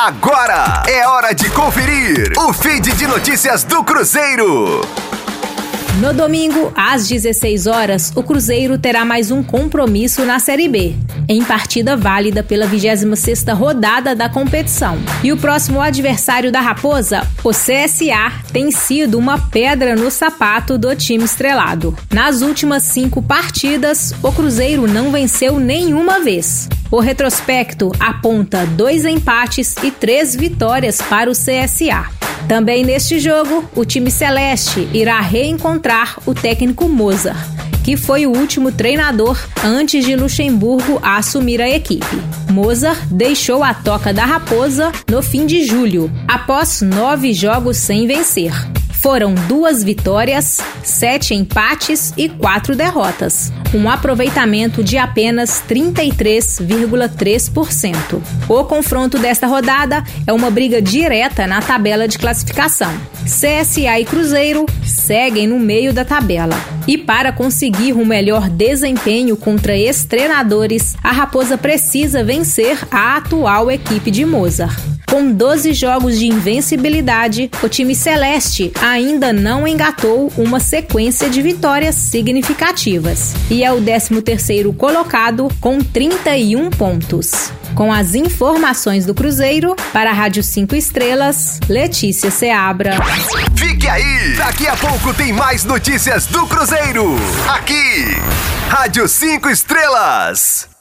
Agora é hora de conferir o feed de notícias do Cruzeiro. No domingo, às 16 horas, o Cruzeiro terá mais um compromisso na Série B, em partida válida pela 26ª rodada da competição. E o próximo adversário da Raposa, o CSA, tem sido uma pedra no sapato do time estrelado. Nas últimas cinco partidas, o Cruzeiro não venceu nenhuma vez. O retrospecto aponta dois empates e três vitórias para o CSA. Também neste jogo, o time celeste irá reencontrar o técnico Mozart, que foi o último treinador antes de Luxemburgo assumir a equipe. Mozart deixou a toca da Raposa no fim de julho, após nove jogos sem vencer. Foram duas vitórias, sete empates e quatro derrotas, um aproveitamento de apenas 33,3%. O confronto desta rodada é uma briga direta na tabela de classificação. CSA e Cruzeiro seguem no meio da tabela. E para conseguir um melhor desempenho contra ex-treinadores, a Raposa precisa vencer a atual equipe de Mozart. Com 12 jogos de invencibilidade, o time celeste ainda não engatou uma sequência de vitórias significativas e é o 13º colocado com 31 pontos. Com as informações do Cruzeiro, para a Rádio 5 Estrelas, Letícia Seabra. Fique aí! Daqui a pouco tem mais notícias do Cruzeiro. Aqui, Rádio 5 Estrelas.